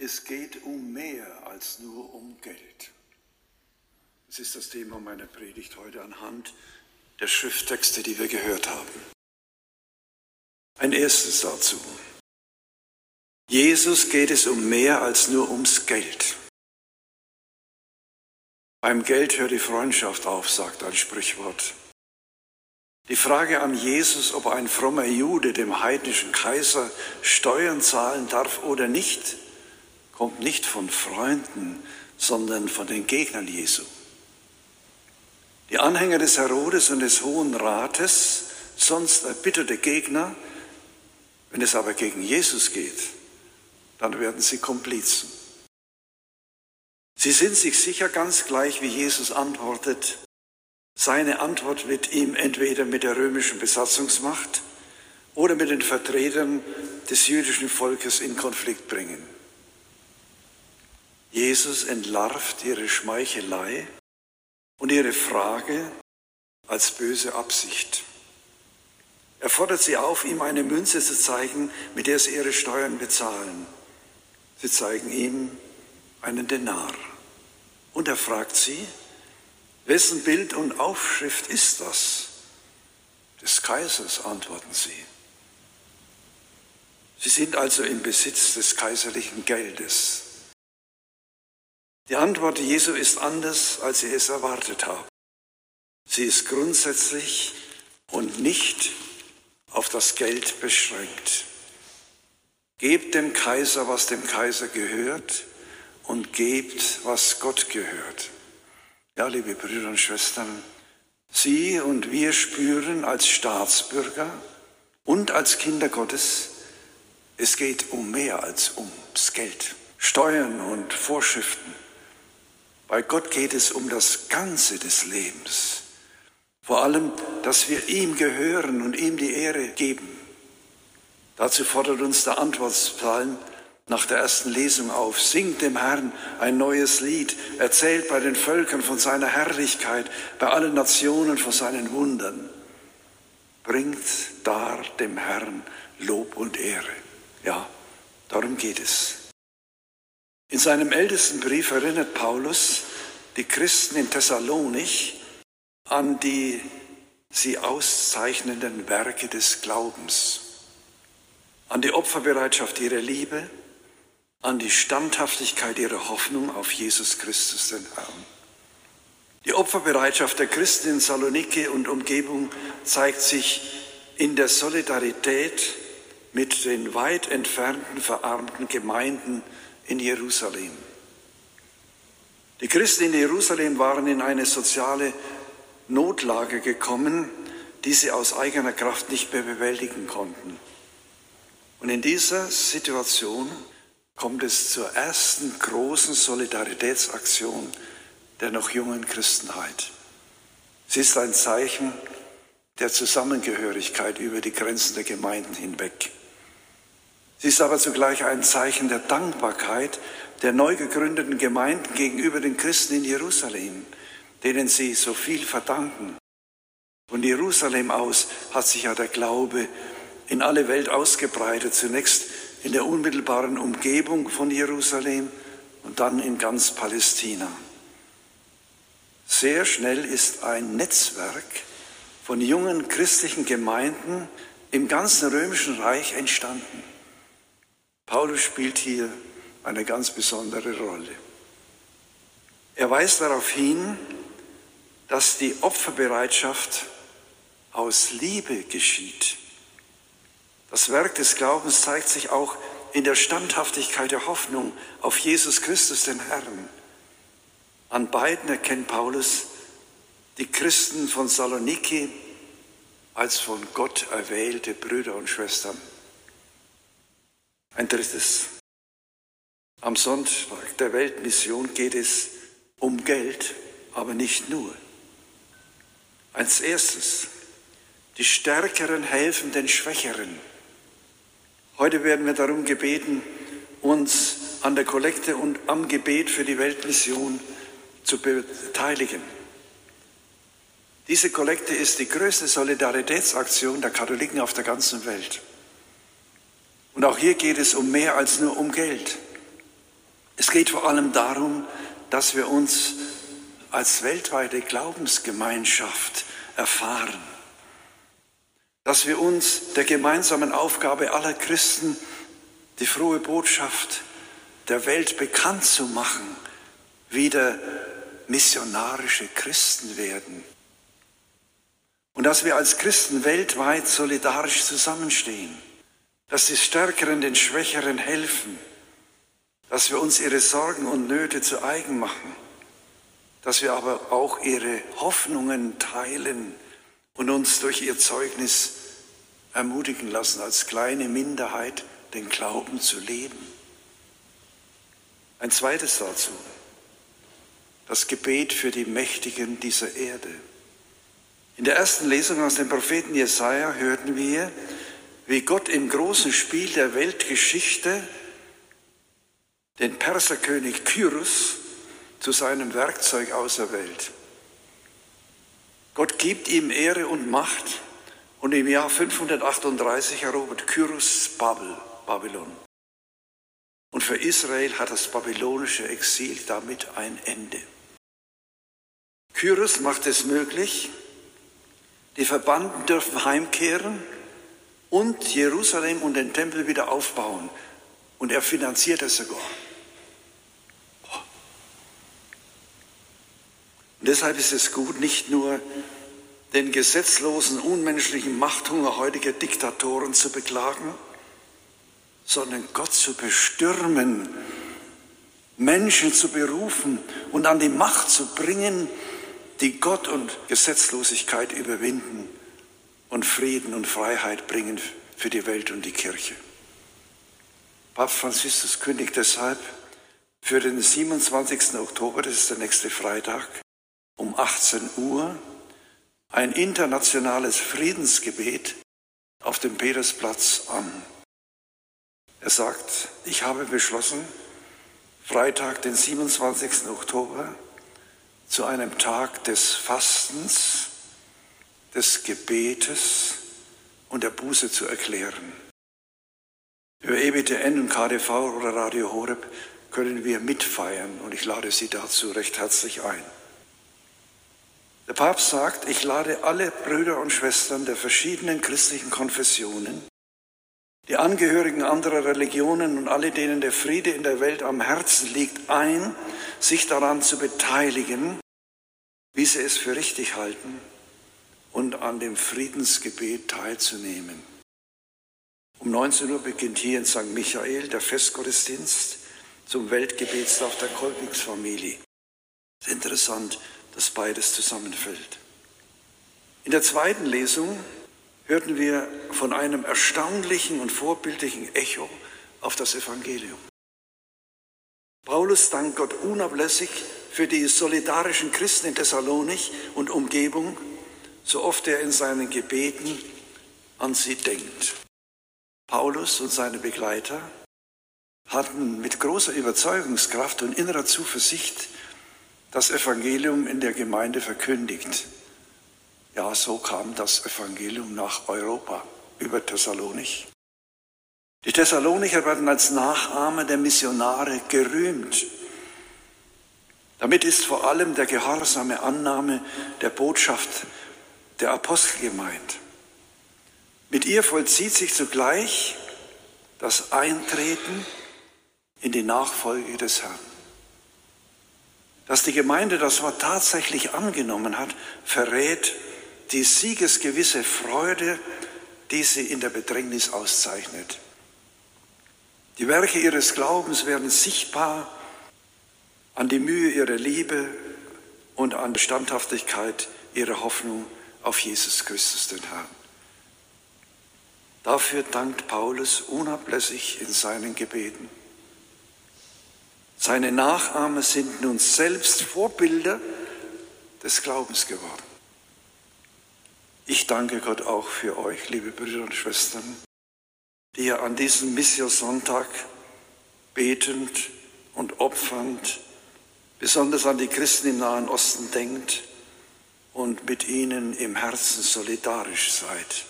Es geht um mehr als nur um Geld. Das ist das Thema meiner Predigt heute anhand der Schrifttexte, die wir gehört haben. Ein erstes dazu. Jesus geht es um mehr als nur ums Geld. Beim Geld hört die Freundschaft auf, sagt ein Sprichwort. Die Frage an Jesus, ob ein frommer Jude dem heidnischen Kaiser Steuern zahlen darf oder nicht, kommt nicht von Freunden, sondern von den Gegnern Jesu. Die Anhänger des Herodes und des Hohen Rates, sonst erbitterte Gegner, wenn es aber gegen Jesus geht, dann werden sie Komplizen. Sie sind sich sicher ganz gleich, wie Jesus antwortet. Seine Antwort wird ihm entweder mit der römischen Besatzungsmacht oder mit den Vertretern des jüdischen Volkes in Konflikt bringen. Jesus entlarvt ihre Schmeichelei und ihre Frage als böse Absicht. Er fordert sie auf, ihm eine Münze zu zeigen, mit der sie ihre Steuern bezahlen. Sie zeigen ihm einen Denar. Und er fragt sie, wessen Bild und Aufschrift ist das? Des Kaisers, antworten sie. Sie sind also im Besitz des kaiserlichen Geldes. Die Antwort Jesu ist anders, als sie es erwartet haben. Sie ist grundsätzlich und nicht auf das Geld beschränkt. Gebt dem Kaiser, was dem Kaiser gehört, und gebt, was Gott gehört. Ja, liebe Brüder und Schwestern, Sie und wir spüren als Staatsbürger und als Kinder Gottes, es geht um mehr als ums Geld. Steuern und Vorschriften, bei Gott geht es um das Ganze des Lebens. Vor allem, dass wir ihm gehören und ihm die Ehre geben. Dazu fordert uns der Antwortspsalm nach der ersten Lesung auf. Singt dem Herrn ein neues Lied, erzählt bei den Völkern von seiner Herrlichkeit, bei allen Nationen von seinen Wundern. Bringt dar dem Herrn Lob und Ehre. Ja, darum geht es. In seinem ältesten Brief erinnert Paulus die Christen in Thessalonich an die sie auszeichnenden Werke des Glaubens, an die Opferbereitschaft ihrer Liebe, an die Standhaftigkeit ihrer Hoffnung auf Jesus Christus, den Herrn. Die Opferbereitschaft der Christen in Saloniki und Umgebung zeigt sich in der Solidarität mit den weit entfernten, verarmten Gemeinden in Jerusalem. Die Christen in Jerusalem waren in eine soziale Notlage gekommen, die sie aus eigener Kraft nicht mehr bewältigen konnten. Und in dieser Situation kommt es zur ersten großen Solidaritätsaktion der noch jungen Christenheit. Sie ist ein Zeichen der Zusammengehörigkeit über die Grenzen der Gemeinden hinweg. Sie ist aber zugleich ein Zeichen der Dankbarkeit der neu gegründeten Gemeinden gegenüber den Christen in Jerusalem, denen sie so viel verdanken. Von Jerusalem aus hat sich ja der Glaube in alle Welt ausgebreitet, zunächst in der unmittelbaren Umgebung von Jerusalem und dann in ganz Palästina. Sehr schnell ist ein Netzwerk von jungen christlichen Gemeinden im ganzen römischen Reich entstanden. Paulus spielt hier eine ganz besondere Rolle. Er weist darauf hin, dass die Opferbereitschaft aus Liebe geschieht. Das Werk des Glaubens zeigt sich auch in der Standhaftigkeit der Hoffnung auf Jesus Christus, den Herrn. An beiden erkennt Paulus die Christen von Saloniki als von Gott erwählte Brüder und Schwestern. Ein drittes. Am Sonntag der Weltmission geht es um Geld, aber nicht nur. Als erstes, die Stärkeren helfen den Schwächeren. Heute werden wir darum gebeten, uns an der Kollekte und am Gebet für die Weltmission zu beteiligen. Diese Kollekte ist die größte Solidaritätsaktion der Katholiken auf der ganzen Welt. Und auch hier geht es um mehr als nur um Geld. Es geht vor allem darum, dass wir uns als weltweite Glaubensgemeinschaft erfahren, dass wir uns der gemeinsamen Aufgabe aller Christen, die frohe Botschaft der Welt bekannt zu machen, wieder missionarische Christen werden. Und dass wir als Christen weltweit solidarisch zusammenstehen, dass die Stärkeren den Schwächeren helfen, dass wir uns ihre Sorgen und Nöte zu eigen machen, dass wir aber auch ihre Hoffnungen teilen und uns durch ihr Zeugnis ermutigen lassen, als kleine Minderheit den Glauben zu leben. Ein zweites dazu, das Gebet für die Mächtigen dieser Erde. In der ersten Lesung aus dem Propheten Jesaja hörten wir, wie Gott im großen Spiel der Weltgeschichte den Perserkönig Kyrus zu seinem Werkzeug auserwählt. Gott gibt ihm Ehre und Macht und im Jahr 538 erobert Kyrus Babel, Babylon. Und für Israel hat das babylonische Exil damit ein Ende. Kyrus macht es möglich, die Verbannten dürfen heimkehren und Jerusalem und den Tempel wieder aufbauen. Und er finanziert es sogar. Und deshalb ist es gut, nicht nur den gesetzlosen, unmenschlichen Machthunger heutiger Diktatoren zu beklagen, sondern Gott zu bestürmen, Menschen zu berufen und an die Macht zu bringen, die Gott und Gesetzlosigkeit überwinden und Frieden und Freiheit bringen für die Welt und die Kirche. Papst Franziskus kündigt deshalb für den 27. Oktober, das ist der nächste Freitag, um 18 Uhr ein internationales Friedensgebet auf dem Petersplatz an. Er sagt, ich habe beschlossen, Freitag, den 27. Oktober, zu einem Tag des Fastens, des Gebetes und der Buße zu erklären. Über EBTN und KDV oder Radio Horeb können wir mitfeiern und ich lade Sie dazu recht herzlich ein. Der Papst sagt, ich lade alle Brüder und Schwestern der verschiedenen christlichen Konfessionen, die Angehörigen anderer Religionen und alle, denen der Friede in der Welt am Herzen liegt, ein, sich daran zu beteiligen, wie sie es für richtig halten und an dem Friedensgebet teilzunehmen. Um 19 Uhr beginnt hier in St. Michael der Festgottesdienst zum Weltgebetstag der Kolpingsfamilie. Interessant, dass beides zusammenfällt. In der zweiten Lesung hörten wir von einem erstaunlichen und vorbildlichen Echo auf das Evangelium. Paulus dankt Gott unablässig für die solidarischen Christen in Thessalonich und Umgebung, so oft er in seinen Gebeten an sie denkt. Paulus und seine Begleiter hatten mit großer Überzeugungskraft und innerer Zuversicht das Evangelium in der Gemeinde verkündigt. Ja, so kam das Evangelium nach Europa über Thessalonich. Die Thessalonicher werden als Nachahmer der Missionare gerühmt. Damit ist vor allem der gehorsame Annahme der Botschaft der Apostel gemeint. Mit ihr vollzieht sich zugleich das Eintreten in die Nachfolge des Herrn. Dass die Gemeinde das Wort tatsächlich angenommen hat, verrät die siegesgewisse Freude, die sie in der Bedrängnis auszeichnet. Die Werke ihres Glaubens werden sichtbar an die Mühe ihrer Liebe und an die Standhaftigkeit ihrer Hoffnung auf Jesus Christus, den Herrn. Dafür dankt Paulus unablässig in seinen Gebeten. Seine Nachahmer sind nun selbst Vorbilder des Glaubens geworden. Ich danke Gott auch für euch, liebe Brüder und Schwestern, die ihr an diesem Missionssonntag betend und opfernd besonders an die Christen im Nahen Osten denkt und mit ihnen im Herzen solidarisch seid.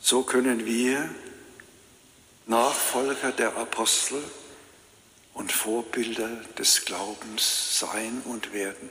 So können wir, Nachfolger der Apostel, Vorbilder des Glaubens sein und werden.